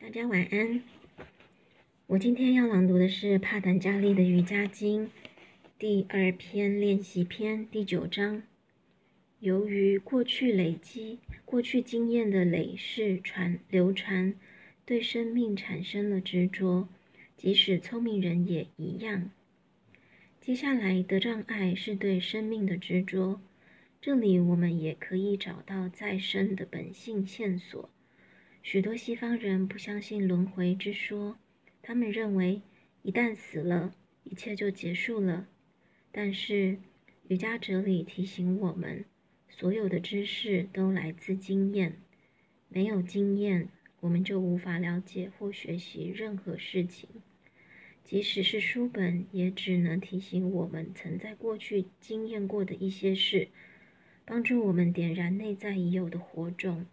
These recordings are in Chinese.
大家晚安。我今天要朗读的是帕坦加利的瑜伽经第二篇练习篇第九章。由于过去累积、过去经验的累世传流传，对生命产生了执着，即使聪明人也一样。接下来的障碍是对生命的执着。这里我们也可以找到再生的本性线索。许多西方人不相信轮回之说，他们认为一旦死了，一切就结束了。但是瑜伽哲理提醒我们，所有的知识都来自经验，没有经验，我们就无法了解或学习任何事情。即使是书本，也只能提醒我们曾在过去经验过的一些事，帮助我们点燃内在已有的火种。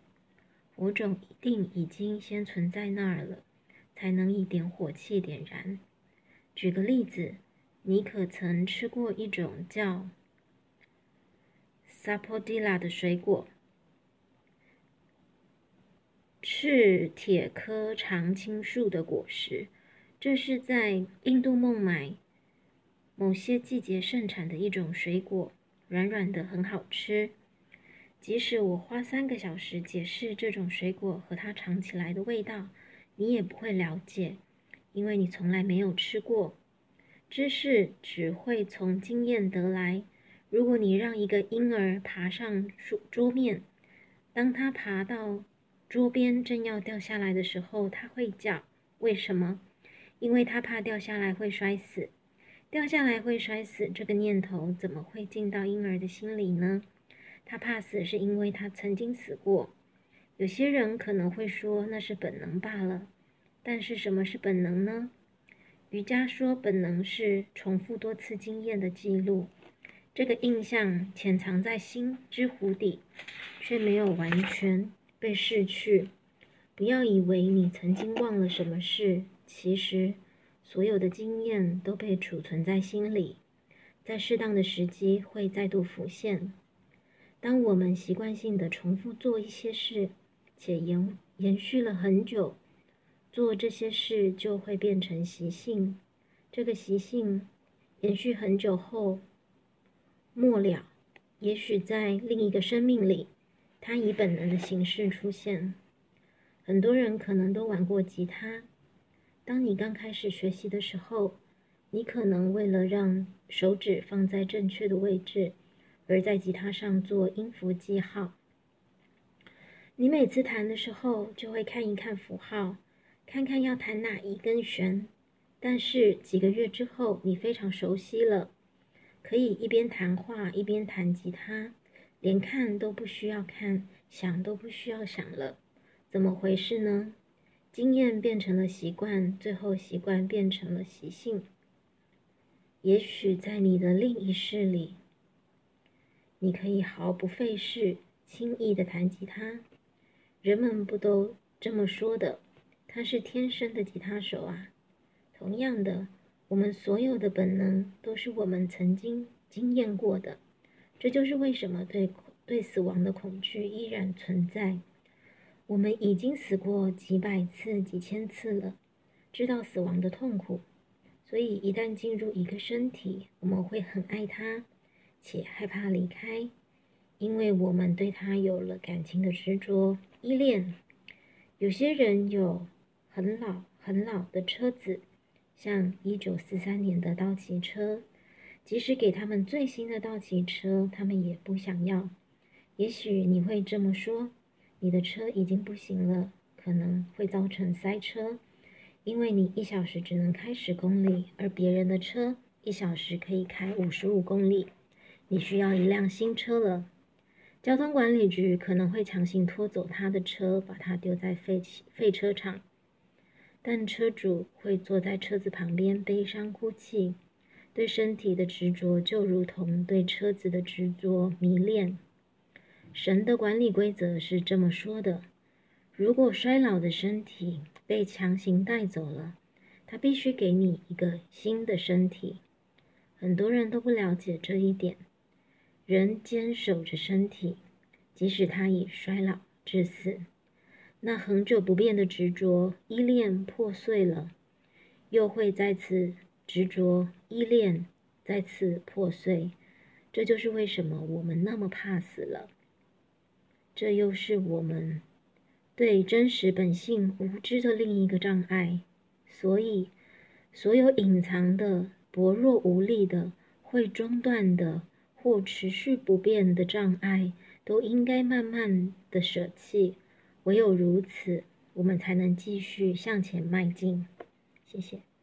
火种一定已经先存在那儿了，才能一点火气点燃。举个例子，你可曾吃过一种叫 sapodilla 的水果？赤铁科常青树的果实，这是在印度孟买某些季节盛产的一种水果，软软的，很好吃。即使我花三个小时解释这种水果和它尝起来的味道，你也不会了解，因为你从来没有吃过。知识只会从经验得来。如果你让一个婴儿爬上桌桌面，当他爬到桌边正要掉下来的时候，他会叫。为什么？因为他怕掉下来会摔死。掉下来会摔死这个念头怎么会进到婴儿的心里呢？他怕死，是因为他曾经死过。有些人可能会说那是本能罢了，但是什么是本能呢？瑜伽说，本能是重复多次经验的记录。这个印象潜藏在心之湖底，却没有完全被逝去。不要以为你曾经忘了什么事，其实所有的经验都被储存在心里，在适当的时机会再度浮现。当我们习惯性的重复做一些事，且延延续了很久，做这些事就会变成习性。这个习性延续很久后，末了，也许在另一个生命里，它以本能的形式出现。很多人可能都玩过吉他。当你刚开始学习的时候，你可能为了让手指放在正确的位置。而在吉他上做音符记号。你每次弹的时候，就会看一看符号，看看要弹哪一根弦。但是几个月之后，你非常熟悉了，可以一边谈话一边弹吉他，连看都不需要看，想都不需要想了。怎么回事呢？经验变成了习惯，最后习惯变成了习性。也许在你的另一世里。你可以毫不费事、轻易的弹吉他，人们不都这么说的？他是天生的吉他手啊。同样的，我们所有的本能都是我们曾经经验过的。这就是为什么对对死亡的恐惧依然存在。我们已经死过几百次、几千次了，知道死亡的痛苦。所以，一旦进入一个身体，我们会很爱它。且害怕离开，因为我们对他有了感情的执着依恋。有些人有很老很老的车子，像一九四三年的道奇车，即使给他们最新的道奇车，他们也不想要。也许你会这么说：你的车已经不行了，可能会造成塞车，因为你一小时只能开十公里，而别人的车一小时可以开五十五公里。你需要一辆新车了，交通管理局可能会强行拖走他的车，把它丢在废弃废车场，但车主会坐在车子旁边悲伤哭泣。对身体的执着就如同对车子的执着迷恋。神的管理规则是这么说的：如果衰老的身体被强行带走了，他必须给你一个新的身体。很多人都不了解这一点。人坚守着身体，即使他已衰老致死。那恒久不变的执着、依恋破碎了，又会再次执着、依恋，再次破碎。这就是为什么我们那么怕死了。这又是我们对真实本性无知的另一个障碍。所以，所有隐藏的、薄弱无力的、会中断的或持续不变的障碍，都应该慢慢的舍弃。唯有如此，我们才能继续向前迈进。谢谢。